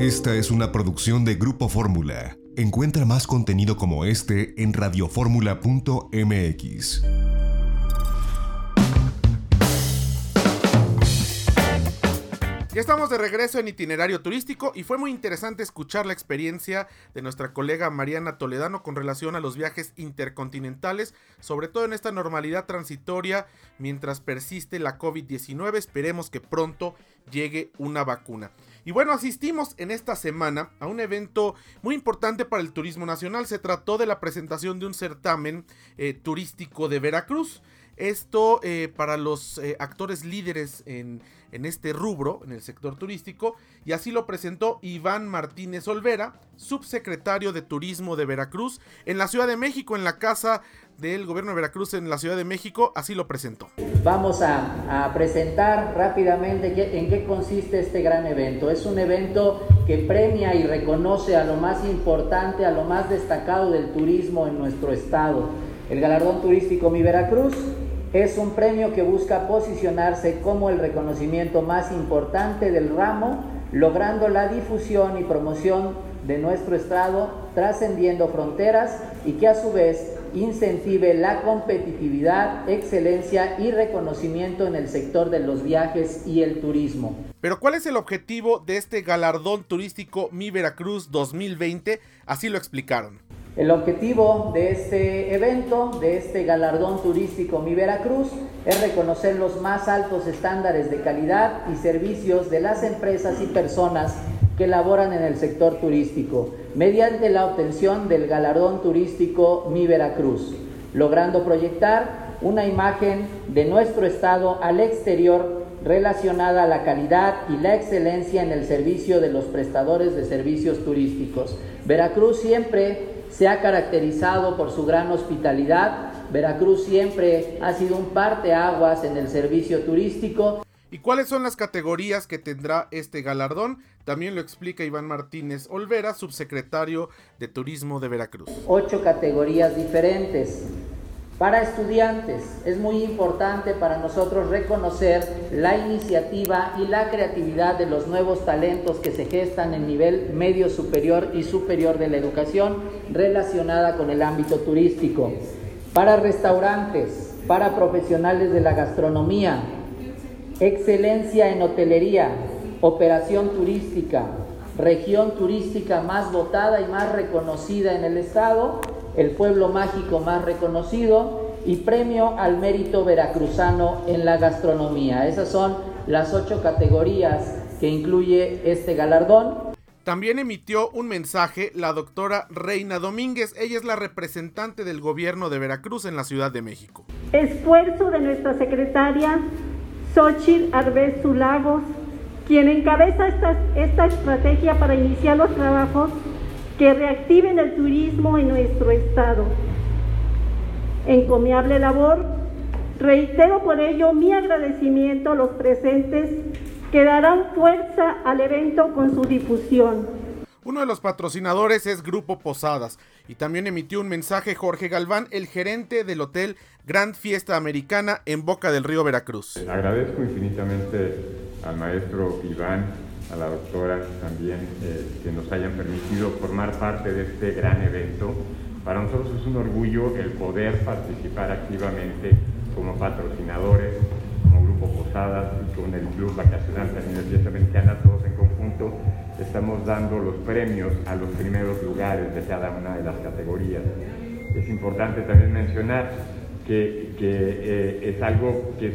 Esta es una producción de Grupo Fórmula. Encuentra más contenido como este en radioformula.mx. Ya estamos de regreso en itinerario turístico y fue muy interesante escuchar la experiencia de nuestra colega Mariana Toledano con relación a los viajes intercontinentales, sobre todo en esta normalidad transitoria mientras persiste la COVID-19. Esperemos que pronto llegue una vacuna. Y bueno, asistimos en esta semana a un evento muy importante para el turismo nacional. Se trató de la presentación de un certamen eh, turístico de Veracruz. Esto eh, para los eh, actores líderes en, en, este rubro, en el sector turístico, y así lo presentó Iván Martínez Olvera, subsecretario de Turismo de Veracruz, en la Ciudad de México, en la Casa del Gobierno de Veracruz en la Ciudad de México, así lo presentó. Vamos a, presentar rápidamente en qué consiste este gran evento. Es un evento que premia y reconoce a lo más importante, a lo más destacado del turismo en nuestro estado. El galardón turístico Mi Veracruz es un premio que busca posicionarse como el reconocimiento más importante del ramo, logrando la difusión y promoción de nuestro estado, trascendiendo fronteras y que a su vez incentive la competitividad, excelencia y reconocimiento en el sector de los viajes y el turismo. Pero ¿cuál es el objetivo de este galardón turístico Mi Veracruz 2020? Así lo explicaron. El objetivo de este evento, de este galardón turístico Mi Veracruz, es reconocer los más altos estándares de calidad y servicios de las empresas y personas que laboran en el sector turístico, mediante la obtención del galardón turístico Mi Veracruz, logrando proyectar una imagen de nuestro estado al exterior relacionada a la calidad y la excelencia en el servicio de los prestadores de servicios turísticos. Veracruz siempre se ha caracterizado por su gran hospitalidad. Veracruz siempre ha sido un parteaguas en el servicio turístico. ¿Y cuáles son las categorías que tendrá este galardón? También lo explica Iván Martínez Olvera, subsecretario de Turismo de Veracruz. Ocho categorías diferentes. Para estudiantes es muy importante para nosotros reconocer la iniciativa y la creatividad de los nuevos talentos que se gestan en nivel medio superior y superior de la educación relacionada con el ámbito turístico. Para restaurantes, para profesionales de la gastronomía, excelencia en hotelería, operación turística, región turística más dotada y más reconocida en el estado el pueblo mágico más reconocido y premio al mérito veracruzano en la gastronomía. Esas son las ocho categorías que incluye este galardón. También emitió un mensaje la doctora Reina Domínguez. Ella es la representante del gobierno de Veracruz en la Ciudad de México. Esfuerzo de nuestra secretaria Xochitl Arbezu Lagos, quien encabeza esta, esta estrategia para iniciar los trabajos que reactiven el turismo en nuestro estado. Encomiable labor. Reitero por ello mi agradecimiento a los presentes que darán fuerza al evento con su difusión. Uno de los patrocinadores es Grupo Posadas y también emitió un mensaje Jorge Galván, el gerente del hotel Grand Fiesta Americana en Boca del Río Veracruz. Agradezco infinitamente al maestro Iván a la doctora también eh, que nos hayan permitido formar parte de este gran evento. Para nosotros es un orgullo el poder participar activamente como patrocinadores, como Grupo Posadas y con el Club Vacacional también Fiesta Americana, todos en conjunto estamos dando los premios a los primeros lugares de cada una de las categorías. Es importante también mencionar que, que eh, es algo que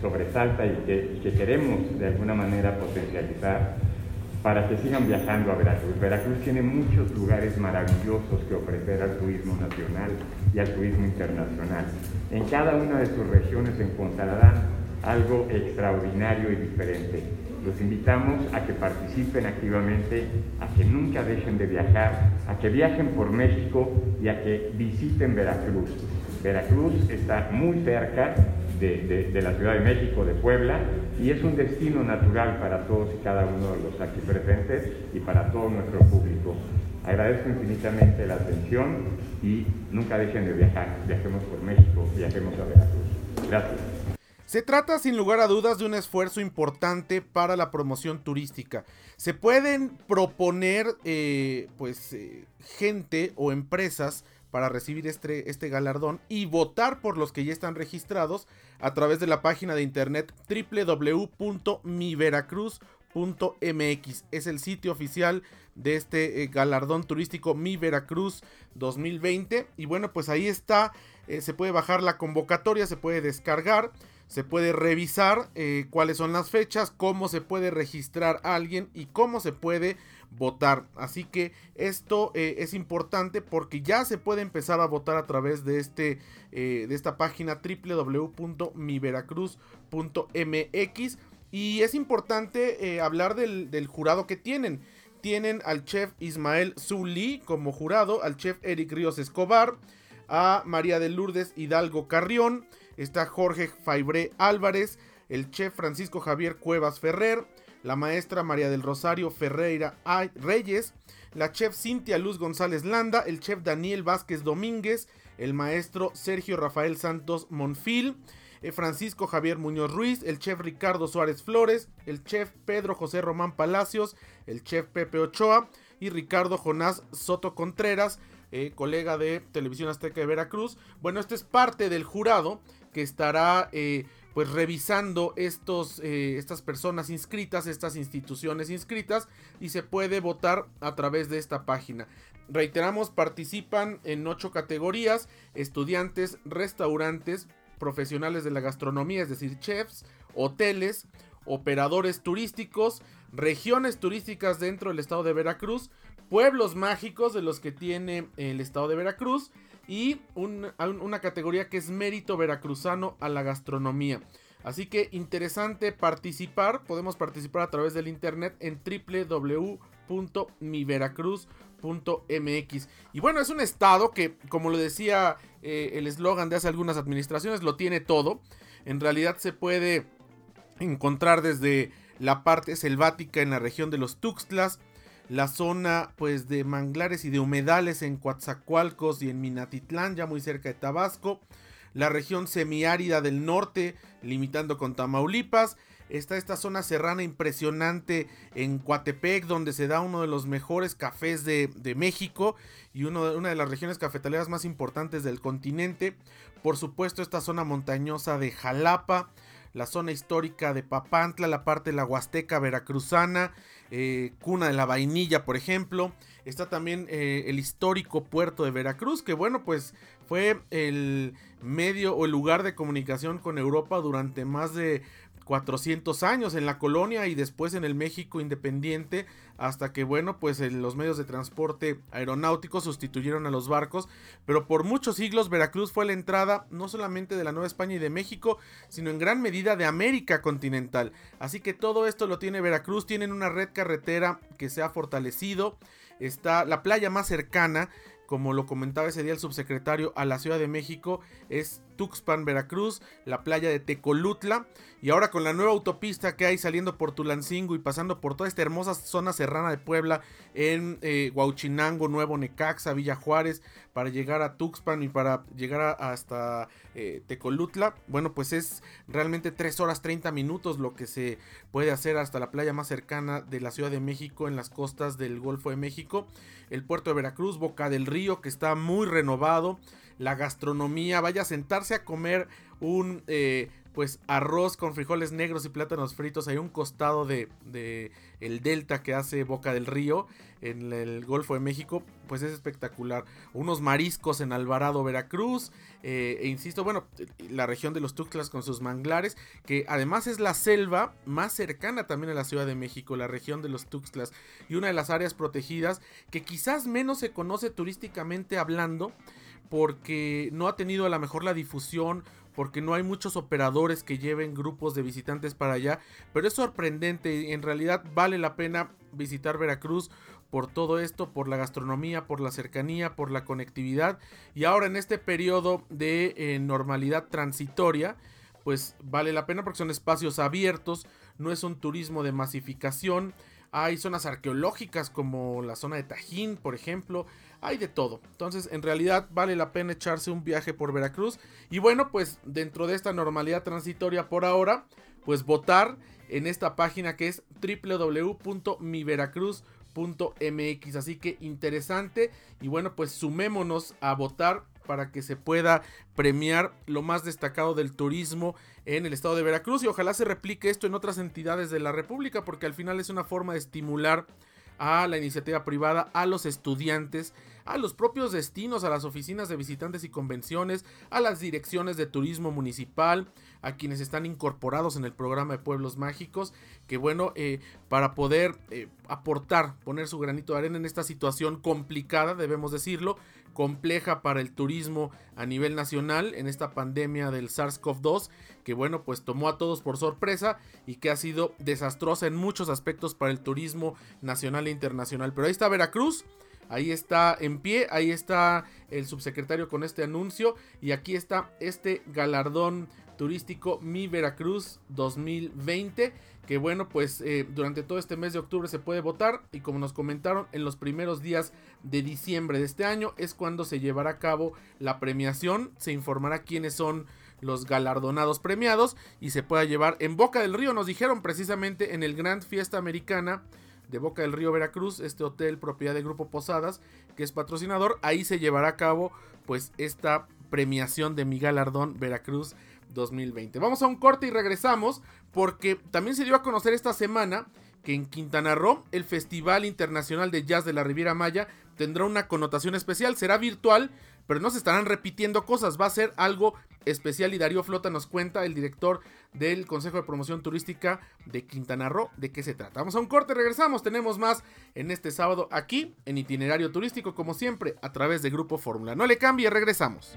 sobresalta y que, queremos de alguna manera potencializar para que sigan viajando a Veracruz. Veracruz tiene muchos lugares maravillosos que ofrecer al turismo nacional y al turismo internacional. En cada una de sus regiones encontrarán algo extraordinario y diferente. Los invitamos a que participen activamente, a que nunca dejen de viajar, a que viajen por México y a que visiten Veracruz. Veracruz está muy cerca de, la Ciudad de México, de Puebla, y es un destino natural para todos y cada uno de los aquí presentes y para todo nuestro público. Agradezco infinitamente la atención y nunca dejen de viajar. Viajemos por México, viajemos a Veracruz. Gracias. Se trata sin lugar a dudas de un esfuerzo importante para la promoción turística. Se pueden proponer eh, pues eh, gente o empresas para recibir este, este galardón y votar por los que ya están registrados a través de la página de internet www.miveracruz.mx. Es el sitio oficial de este eh, galardón turístico Mi Veracruz 2020. Y bueno, pues ahí está. se puede bajar la convocatoria, se puede descargar se puede revisar eh, cuáles son las fechas, cómo se puede registrar a alguien y cómo se puede votar. Así que esto eh, es importante porque ya se puede empezar a votar a través de, este, eh, de esta página www.miveracruz.mx. Y es importante hablar del, del, jurado que tienen. Tienen al chef Ismael Zuli como jurado, al chef Eric Ríos Escobar, a María de Lourdes Hidalgo Carrión, está Jorge Faibré Álvarez, el chef Francisco Javier Cuevas Ferrer, la maestra María del Rosario Ferreira Reyes, la chef Cintia Luz González Landa, el chef Daniel Vázquez Domínguez, el maestro Sergio Rafael Santos Monfil, eh, Francisco Javier Muñoz Ruiz, el chef Ricardo Suárez Flores, el chef Pedro José Román Palacios, el chef Pepe Ochoa y Ricardo Jonás Soto Contreras, eh, colega de Televisión Azteca de Veracruz. Bueno, este es parte del jurado que estará eh, pues revisando estos, eh, estas personas inscritas, estas instituciones inscritas y se puede votar a través de esta página. Reiteramos, participan en ocho categorías, estudiantes, restaurantes, profesionales de la gastronomía, es decir, chefs, hoteles, operadores turísticos, regiones turísticas dentro del estado de Veracruz, pueblos mágicos de los que tiene el estado de Veracruz, y una categoría que es mérito veracruzano a la gastronomía. Así que interesante participar, podemos participar a través del internet en www.miveracruz.mx. Y bueno, es un estado que, como lo decía eh, el eslogan de hace algunas administraciones, lo tiene todo. En realidad se puede encontrar desde la parte selvática en la región de los Tuxtlas, la zona pues de manglares y de humedales en Coatzacoalcos y en Minatitlán, ya muy cerca de Tabasco, la región semiárida del norte, limitando con Tamaulipas, está esta zona serrana impresionante en Coatepec, donde se da uno de los mejores cafés de, México y uno de, una de las regiones cafetaleras más importantes del continente. Por supuesto, esta zona montañosa de Jalapa, la zona histórica de Papantla, la parte de la Huasteca veracruzana, eh, cuna de la Vainilla, por ejemplo. Está también eh, el histórico puerto de Veracruz, que bueno, pues fue el medio o el lugar de comunicación con Europa durante más de 400 años en la colonia y después en el México independiente hasta que bueno pues los medios de transporte aeronáutico sustituyeron a los barcos. Pero por muchos siglos Veracruz fue la entrada no solamente de la Nueva España y de México sino en gran medida de América continental. Así que todo esto lo tiene Veracruz tienen una red carretera que se ha fortalecido. Está la playa más cercana como lo comentaba ese día el subsecretario a la Ciudad de México, es Tuxpan, Veracruz, la playa de Tecolutla. Y ahora con la nueva autopista que hay saliendo por Tulancingo y pasando por toda esta hermosa zona serrana de Puebla en eh, Nuevo Necaxa, Villa Juárez, para llegar a Tuxpan y para llegar hasta eh, Tecolutla. Bueno, pues es realmente 3 horas 30 minutos lo que se puede hacer hasta la playa más cercana de la Ciudad de México en las costas del Golfo de México. El puerto de Veracruz, Boca del Río, que está muy renovado la gastronomía, vaya a sentarse a comer un eh, pues arroz con frijoles negros y plátanos fritos. Hay un costado de, de, el delta que hace Boca del Río en el Golfo de México, pues es espectacular. Unos mariscos en Alvarado, Veracruz, eh, e insisto, bueno, la región de los Tuxtlas con sus manglares, que además es la selva más cercana también a la Ciudad de México, la región de los Tuxtlas, y una de las áreas protegidas que quizás menos se conoce turísticamente hablando porque no ha tenido a lo mejor la difusión, porque no hay muchos operadores que lleven grupos de visitantes para allá, pero es sorprendente, en realidad vale la pena visitar Veracruz por todo esto, por la gastronomía, por la cercanía, por la conectividad y ahora en este periodo de eh, normalidad transitoria, pues vale la pena porque son espacios abiertos, no es un turismo de masificación, hay zonas arqueológicas como la zona de Tajín, por ejemplo, hay de todo. Entonces, en realidad vale la pena echarse un viaje por Veracruz. Y bueno, pues dentro de esta normalidad transitoria por ahora, pues votar en esta página que es www.miveracruz.mx. Así que interesante. Y bueno, pues sumémonos a votar para que se pueda premiar lo más destacado del turismo en el estado de Veracruz. Y ojalá se replique esto en otras entidades de la República porque al final es una forma de estimular a la iniciativa privada, a los estudiantes, a los propios destinos, a las oficinas de visitantes y convenciones, a las direcciones de turismo municipal, a quienes están incorporados en el programa de Pueblos Mágicos, que bueno, eh, para poder eh, aportar, poner su granito de arena en esta situación complicada, debemos decirlo, compleja para el turismo a nivel nacional en esta pandemia del SARS-CoV-2 que bueno pues tomó a todos por sorpresa y que ha sido desastrosa en muchos aspectos para el turismo nacional e internacional. Pero ahí está Veracruz. Ahí está en pie, ahí está el subsecretario con este anuncio y aquí está este galardón turístico Mi Veracruz 2020 que bueno, pues eh, durante todo este mes de octubre se puede votar y como nos comentaron, en los primeros días de diciembre de este año es cuando se llevará a cabo la premiación, se informará quiénes son los galardonados premiados y se pueda llevar en Boca del Río, nos dijeron precisamente en el Grand Fiesta Americana de Boca del Río Veracruz, este hotel propiedad del Grupo Posadas, que es patrocinador, ahí se llevará a cabo pues esta premiación de mi galardón Veracruz 2020. Vamos a un corte y regresamos porque también se dio a conocer esta semana que en Quintana Roo el Festival Internacional de Jazz de la Riviera Maya tendrá una connotación especial, será virtual, pero no se estarán repitiendo cosas, va a ser algo especial y Darío Flota nos cuenta, el director del Consejo de Promoción Turística de Quintana Roo, de qué se trata. Vamos a un corte, regresamos, tenemos más en este sábado aquí en Itinerario Turístico, como siempre, a través de Grupo Fórmula. No le cambie, regresamos.